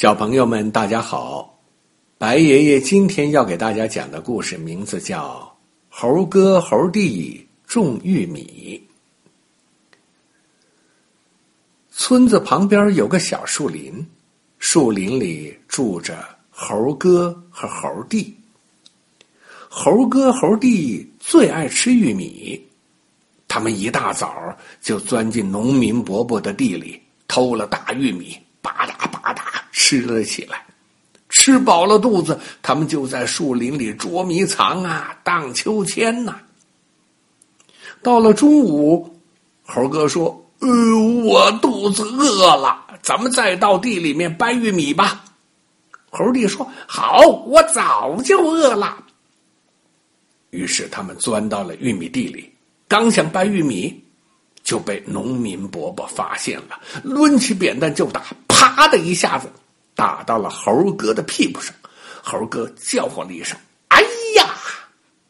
小朋友们，大家好！白爷爷今天要给大家讲的故事名字叫《猴哥猴弟种玉米》。村子旁边有个小树林，树林里住着猴哥和猴弟。猴哥猴弟最爱吃玉米，他们一大早就钻进农民伯伯的地里偷了大玉米，吧嗒吧嗒。吃了起来，吃饱了肚子，他们就在树林里捉迷藏啊，荡秋千呐。到了中午，猴哥说：“呃，我肚子饿了，咱们再到地里面掰玉米吧。”猴弟说：“好，我早就饿了。”于是他们钻到了玉米地里，刚想掰玉米，就被农民伯伯发现了，抡起扁担就打，啪的一下子。打到了猴哥的屁股上，猴哥叫唤了一声：“哎呀！”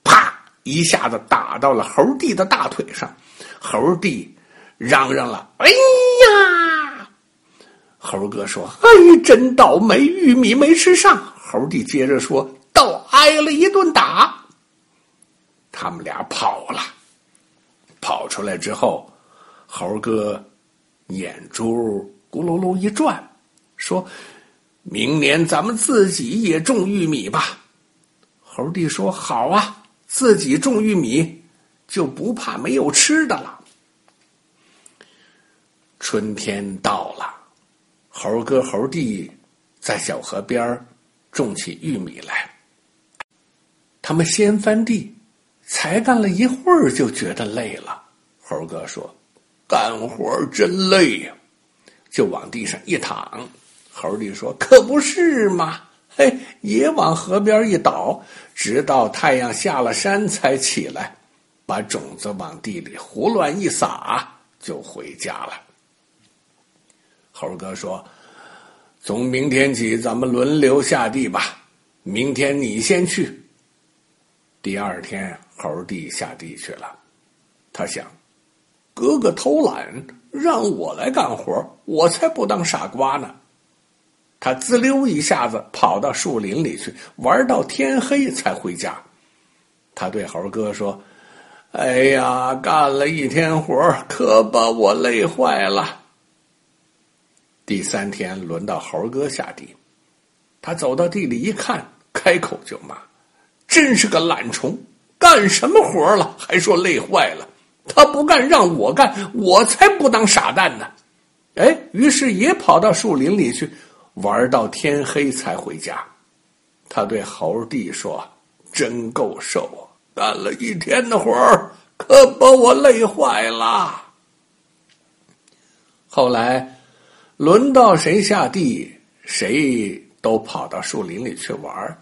啪，一下子打到了猴弟的大腿上，猴弟嚷嚷了：“哎呀！”猴哥说：“哎，真倒霉，玉米没吃上。”猴弟接着说：“倒挨了一顿打。”他们俩跑了，跑出来之后，猴哥眼珠咕噜噜一转，说。明年咱们自己也种玉米吧。猴弟说：“好啊，自己种玉米就不怕没有吃的了。”春天到了，猴哥猴弟在小河边种起玉米来。他们先翻地，才干了一会儿就觉得累了。猴哥说：“干活真累呀！”就往地上一躺。猴弟说：“可不是嘛，嘿，也往河边一倒，直到太阳下了山才起来，把种子往地里胡乱一撒，就回家了。”猴哥说：“从明天起，咱们轮流下地吧。明天你先去。”第二天，猴弟下地去了。他想：“哥哥偷懒，让我来干活，我才不当傻瓜呢。”他滋溜一下子跑到树林里去玩到天黑才回家。他对猴哥说：“哎呀，干了一天活可把我累坏了。”第三天轮到猴哥下地，他走到地里一看，开口就骂：“真是个懒虫，干什么活了？还说累坏了。他不干让我干，我才不当傻蛋呢。”哎，于是也跑到树林里去。玩到天黑才回家，他对猴弟说：“真够受，干了一天的活儿，可把我累坏了。”后来，轮到谁下地，谁都跑到树林里去玩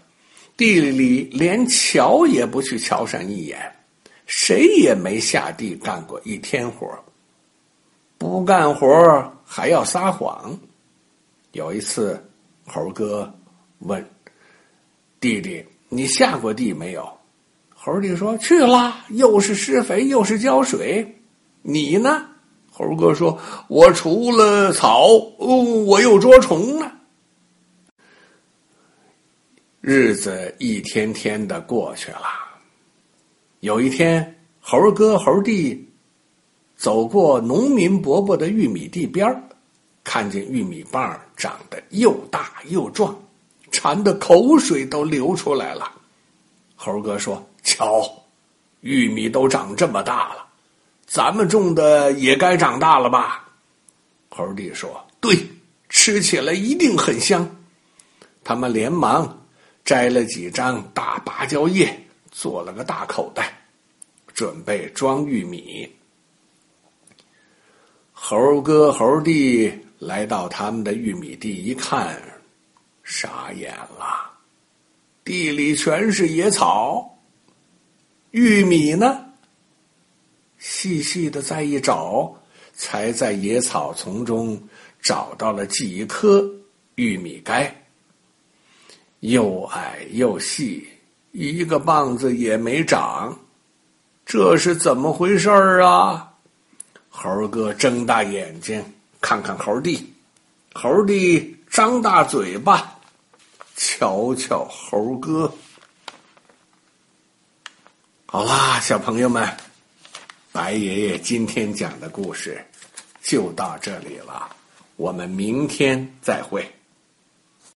地里连瞧也不去瞧上一眼，谁也没下地干过一天活不干活还要撒谎。有一次，猴哥问弟弟：“你下过地没有？”猴弟说：“去了，又是施肥又是浇水。”你呢？猴哥说：“我除了草，哦我又捉虫呢。”日子一天天的过去了。有一天，猴哥猴弟走过农民伯伯的玉米地边儿。看见玉米棒长得又大又壮，馋的口水都流出来了。猴哥说：“瞧，玉米都长这么大了，咱们种的也该长大了吧？”猴弟说：“对，吃起来一定很香。”他们连忙摘了几张大芭蕉叶，做了个大口袋，准备装玉米。猴哥猴弟。来到他们的玉米地一看，傻眼了，地里全是野草，玉米呢？细细的再一找，才在野草丛中找到了几颗玉米杆，又矮又细，一个棒子也没长，这是怎么回事儿啊？猴哥睁大眼睛。看看猴弟，猴弟张大嘴巴，瞧瞧猴哥。好啦，小朋友们，白爷爷今天讲的故事就到这里了，我们明天再会。